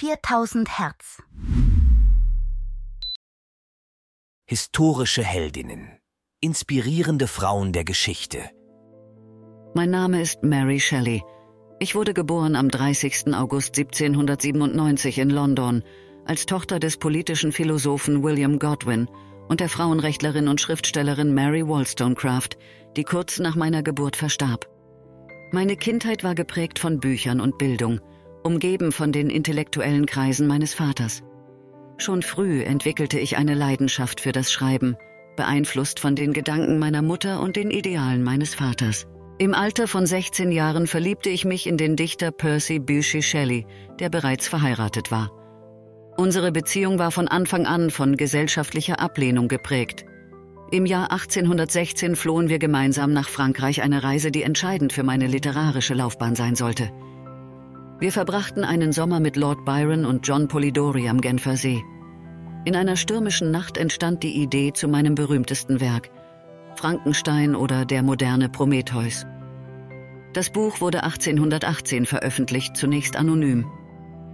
4000 Hertz. Historische Heldinnen. Inspirierende Frauen der Geschichte. Mein Name ist Mary Shelley. Ich wurde geboren am 30. August 1797 in London als Tochter des politischen Philosophen William Godwin und der Frauenrechtlerin und Schriftstellerin Mary Wollstonecraft, die kurz nach meiner Geburt verstarb. Meine Kindheit war geprägt von Büchern und Bildung, umgeben von den intellektuellen Kreisen meines Vaters. Schon früh entwickelte ich eine Leidenschaft für das Schreiben, beeinflusst von den Gedanken meiner Mutter und den Idealen meines Vaters. Im Alter von 16 Jahren verliebte ich mich in den Dichter Percy Bysshe Shelley, der bereits verheiratet war. Unsere Beziehung war von Anfang an von gesellschaftlicher Ablehnung geprägt. Im Jahr 1816 flohen wir gemeinsam nach Frankreich, eine Reise, die entscheidend für meine literarische Laufbahn sein sollte. Wir verbrachten einen Sommer mit Lord Byron und John Polidori am Genfer See. In einer stürmischen Nacht entstand die Idee zu meinem berühmtesten Werk, Frankenstein oder der moderne Prometheus. Das Buch wurde 1818 veröffentlicht, zunächst anonym.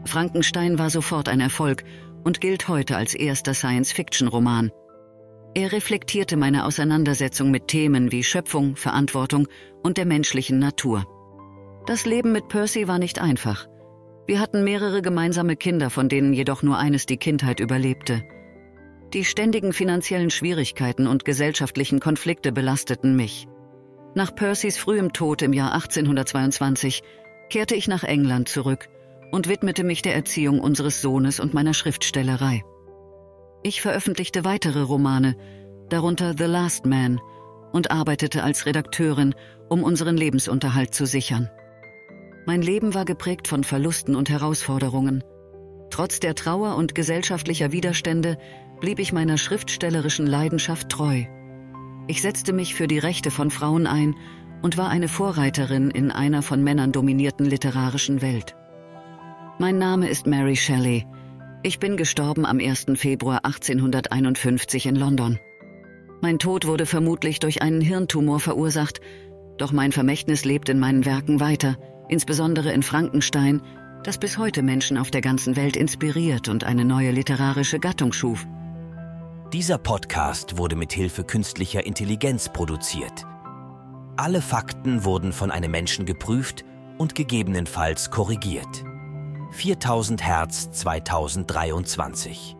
Frankenstein war sofort ein Erfolg und gilt heute als erster Science-Fiction-Roman. Er reflektierte meine Auseinandersetzung mit Themen wie Schöpfung, Verantwortung und der menschlichen Natur. Das Leben mit Percy war nicht einfach. Wir hatten mehrere gemeinsame Kinder, von denen jedoch nur eines die Kindheit überlebte. Die ständigen finanziellen Schwierigkeiten und gesellschaftlichen Konflikte belasteten mich. Nach Percys frühem Tod im Jahr 1822 kehrte ich nach England zurück und widmete mich der Erziehung unseres Sohnes und meiner Schriftstellerei. Ich veröffentlichte weitere Romane, darunter The Last Man, und arbeitete als Redakteurin, um unseren Lebensunterhalt zu sichern. Mein Leben war geprägt von Verlusten und Herausforderungen. Trotz der Trauer und gesellschaftlicher Widerstände blieb ich meiner schriftstellerischen Leidenschaft treu. Ich setzte mich für die Rechte von Frauen ein und war eine Vorreiterin in einer von Männern dominierten literarischen Welt. Mein Name ist Mary Shelley. Ich bin gestorben am 1. Februar 1851 in London. Mein Tod wurde vermutlich durch einen Hirntumor verursacht, doch mein Vermächtnis lebt in meinen Werken weiter, insbesondere in Frankenstein, das bis heute Menschen auf der ganzen Welt inspiriert und eine neue literarische Gattung schuf. Dieser Podcast wurde mit Hilfe künstlicher Intelligenz produziert. Alle Fakten wurden von einem Menschen geprüft und gegebenenfalls korrigiert. 4000 Hertz 2023.